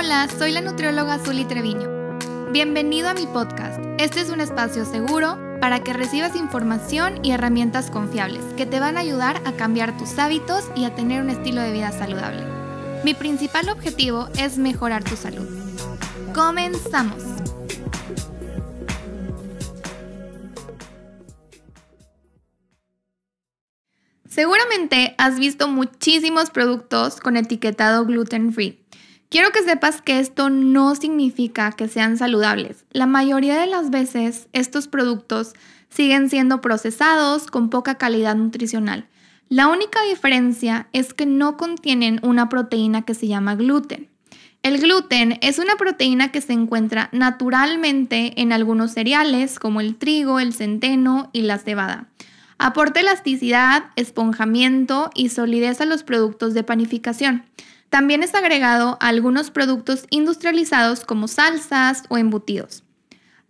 Hola, soy la nutrióloga Zuli Treviño. Bienvenido a mi podcast. Este es un espacio seguro para que recibas información y herramientas confiables que te van a ayudar a cambiar tus hábitos y a tener un estilo de vida saludable. Mi principal objetivo es mejorar tu salud. Comenzamos. Seguramente has visto muchísimos productos con etiquetado gluten free Quiero que sepas que esto no significa que sean saludables. La mayoría de las veces estos productos siguen siendo procesados con poca calidad nutricional. La única diferencia es que no contienen una proteína que se llama gluten. El gluten es una proteína que se encuentra naturalmente en algunos cereales como el trigo, el centeno y la cebada. Aporta elasticidad, esponjamiento y solidez a los productos de panificación. También es agregado a algunos productos industrializados como salsas o embutidos.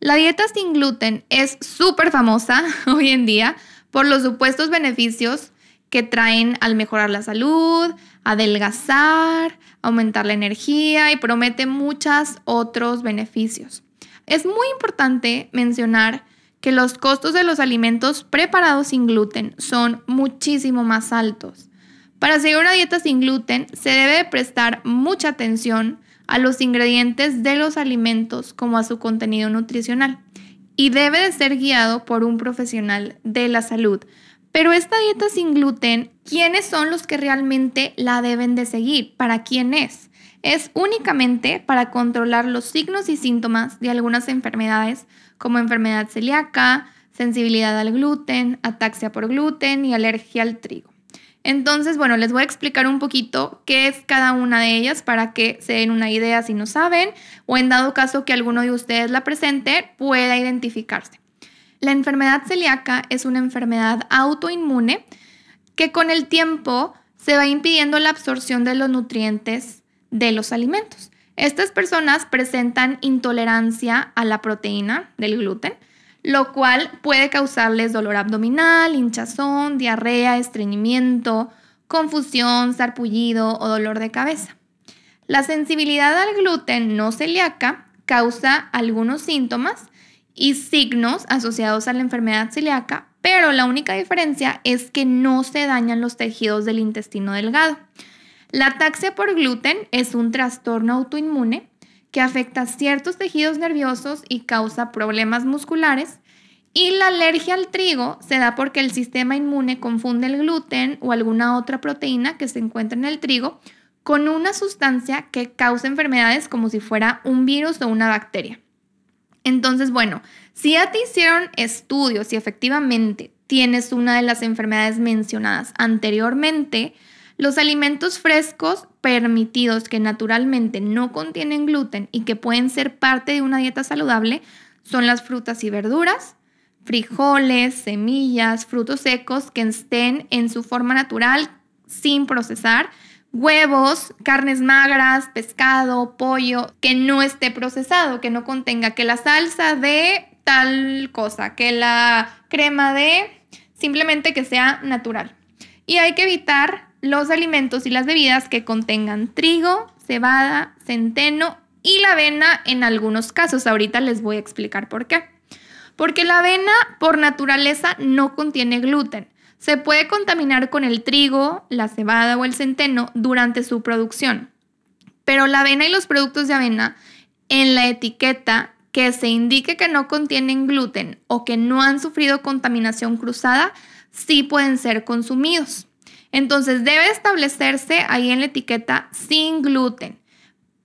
La dieta sin gluten es súper famosa hoy en día por los supuestos beneficios que traen al mejorar la salud, adelgazar, aumentar la energía y promete muchos otros beneficios. Es muy importante mencionar que los costos de los alimentos preparados sin gluten son muchísimo más altos. Para seguir una dieta sin gluten se debe prestar mucha atención a los ingredientes de los alimentos como a su contenido nutricional y debe de ser guiado por un profesional de la salud. Pero esta dieta sin gluten, ¿quiénes son los que realmente la deben de seguir? ¿Para quién es? Es únicamente para controlar los signos y síntomas de algunas enfermedades como enfermedad celíaca, sensibilidad al gluten, ataxia por gluten y alergia al trigo. Entonces, bueno, les voy a explicar un poquito qué es cada una de ellas para que se den una idea si no saben o en dado caso que alguno de ustedes la presente pueda identificarse. La enfermedad celíaca es una enfermedad autoinmune que con el tiempo se va impidiendo la absorción de los nutrientes de los alimentos. Estas personas presentan intolerancia a la proteína del gluten, lo cual puede causarles dolor abdominal, hinchazón, diarrea, estreñimiento, confusión, sarpullido o dolor de cabeza. La sensibilidad al gluten no celíaca causa algunos síntomas y signos asociados a la enfermedad celíaca, pero la única diferencia es que no se dañan los tejidos del intestino delgado. La ataxia por gluten es un trastorno autoinmune que afecta ciertos tejidos nerviosos y causa problemas musculares. Y la alergia al trigo se da porque el sistema inmune confunde el gluten o alguna otra proteína que se encuentra en el trigo con una sustancia que causa enfermedades como si fuera un virus o una bacteria. Entonces, bueno, si ya te hicieron estudios y efectivamente tienes una de las enfermedades mencionadas anteriormente, los alimentos frescos permitidos que naturalmente no contienen gluten y que pueden ser parte de una dieta saludable son las frutas y verduras, frijoles, semillas, frutos secos que estén en su forma natural sin procesar, huevos, carnes magras, pescado, pollo, que no esté procesado, que no contenga que la salsa de tal cosa, que la crema de, simplemente que sea natural. Y hay que evitar los alimentos y las bebidas que contengan trigo, cebada, centeno y la avena en algunos casos. Ahorita les voy a explicar por qué. Porque la avena por naturaleza no contiene gluten. Se puede contaminar con el trigo, la cebada o el centeno durante su producción. Pero la avena y los productos de avena en la etiqueta que se indique que no contienen gluten o que no han sufrido contaminación cruzada, sí pueden ser consumidos. Entonces debe establecerse ahí en la etiqueta sin gluten.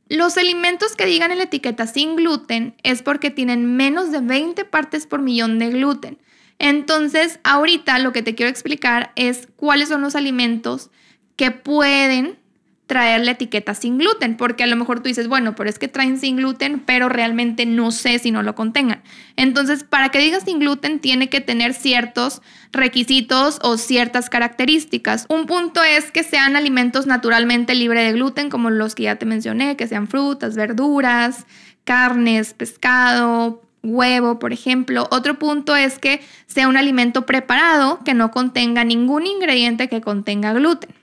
Los alimentos que digan en la etiqueta sin gluten es porque tienen menos de 20 partes por millón de gluten. Entonces, ahorita lo que te quiero explicar es cuáles son los alimentos que pueden traer la etiqueta sin gluten, porque a lo mejor tú dices, bueno, pero es que traen sin gluten, pero realmente no sé si no lo contengan. Entonces, para que digas sin gluten, tiene que tener ciertos requisitos o ciertas características. Un punto es que sean alimentos naturalmente libres de gluten, como los que ya te mencioné, que sean frutas, verduras, carnes, pescado, huevo, por ejemplo. Otro punto es que sea un alimento preparado que no contenga ningún ingrediente que contenga gluten.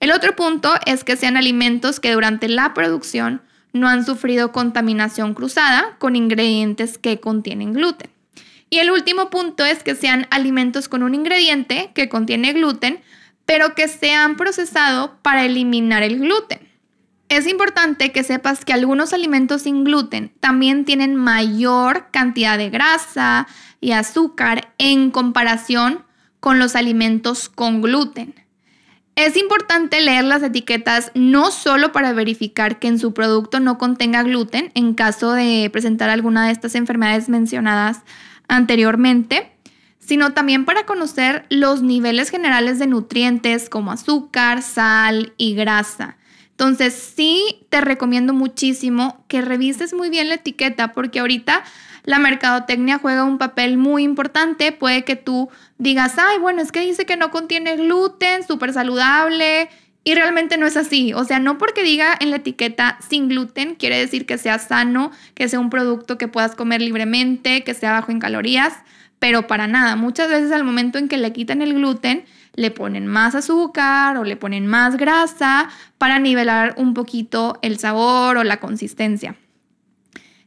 El otro punto es que sean alimentos que durante la producción no han sufrido contaminación cruzada con ingredientes que contienen gluten. Y el último punto es que sean alimentos con un ingrediente que contiene gluten, pero que se han procesado para eliminar el gluten. Es importante que sepas que algunos alimentos sin gluten también tienen mayor cantidad de grasa y azúcar en comparación con los alimentos con gluten. Es importante leer las etiquetas no solo para verificar que en su producto no contenga gluten en caso de presentar alguna de estas enfermedades mencionadas anteriormente, sino también para conocer los niveles generales de nutrientes como azúcar, sal y grasa. Entonces sí te recomiendo muchísimo que revises muy bien la etiqueta porque ahorita la mercadotecnia juega un papel muy importante. Puede que tú digas, ay, bueno, es que dice que no contiene gluten, súper saludable. Y realmente no es así. O sea, no porque diga en la etiqueta sin gluten quiere decir que sea sano, que sea un producto que puedas comer libremente, que sea bajo en calorías pero para nada. Muchas veces al momento en que le quitan el gluten, le ponen más azúcar o le ponen más grasa para nivelar un poquito el sabor o la consistencia.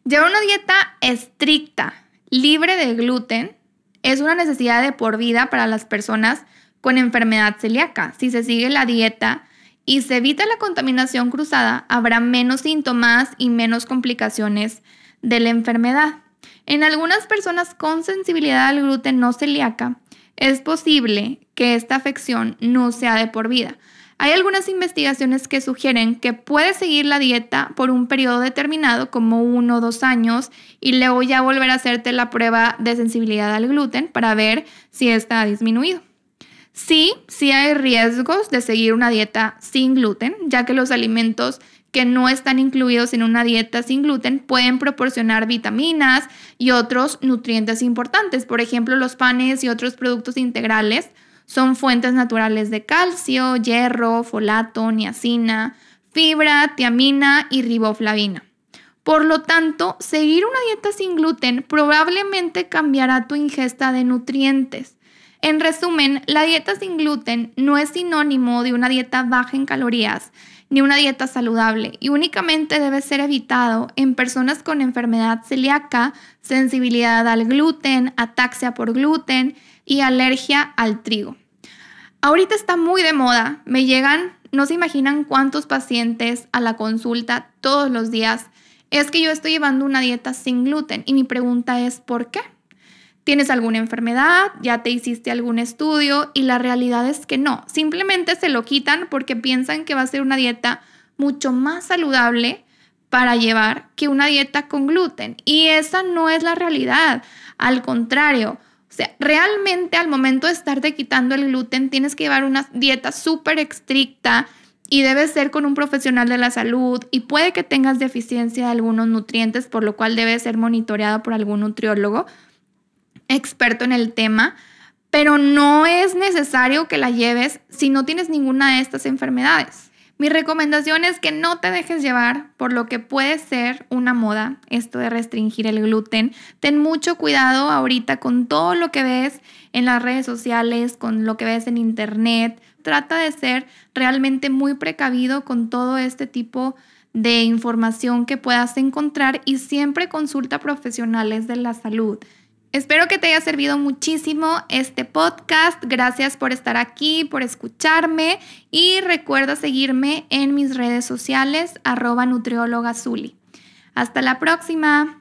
Llevar una dieta estricta, libre de gluten, es una necesidad de por vida para las personas con enfermedad celíaca. Si se sigue la dieta y se evita la contaminación cruzada, habrá menos síntomas y menos complicaciones de la enfermedad. En algunas personas con sensibilidad al gluten no celíaca, es posible que esta afección no sea de por vida. Hay algunas investigaciones que sugieren que puedes seguir la dieta por un periodo determinado, como uno o dos años, y luego ya volver a hacerte la prueba de sensibilidad al gluten para ver si está disminuido. Sí, sí hay riesgos de seguir una dieta sin gluten, ya que los alimentos que no están incluidos en una dieta sin gluten pueden proporcionar vitaminas y otros nutrientes importantes. Por ejemplo, los panes y otros productos integrales son fuentes naturales de calcio, hierro, folato, niacina, fibra, tiamina y riboflavina. Por lo tanto, seguir una dieta sin gluten probablemente cambiará tu ingesta de nutrientes. En resumen, la dieta sin gluten no es sinónimo de una dieta baja en calorías, ni una dieta saludable y únicamente debe ser evitado en personas con enfermedad celíaca, sensibilidad al gluten, ataxia por gluten y alergia al trigo. Ahorita está muy de moda, me llegan, no se imaginan cuántos pacientes a la consulta todos los días. Es que yo estoy llevando una dieta sin gluten y mi pregunta es ¿por qué? tienes alguna enfermedad, ya te hiciste algún estudio y la realidad es que no, simplemente se lo quitan porque piensan que va a ser una dieta mucho más saludable para llevar que una dieta con gluten. Y esa no es la realidad, al contrario. Sea, realmente al momento de estarte quitando el gluten tienes que llevar una dieta súper estricta y debe ser con un profesional de la salud y puede que tengas deficiencia de algunos nutrientes, por lo cual debe ser monitoreado por algún nutriólogo experto en el tema, pero no es necesario que la lleves si no tienes ninguna de estas enfermedades. Mi recomendación es que no te dejes llevar por lo que puede ser una moda, esto de restringir el gluten. Ten mucho cuidado ahorita con todo lo que ves en las redes sociales, con lo que ves en internet. Trata de ser realmente muy precavido con todo este tipo de información que puedas encontrar y siempre consulta profesionales de la salud. Espero que te haya servido muchísimo este podcast. Gracias por estar aquí, por escucharme y recuerda seguirme en mis redes sociales arroba nutrióloga Hasta la próxima.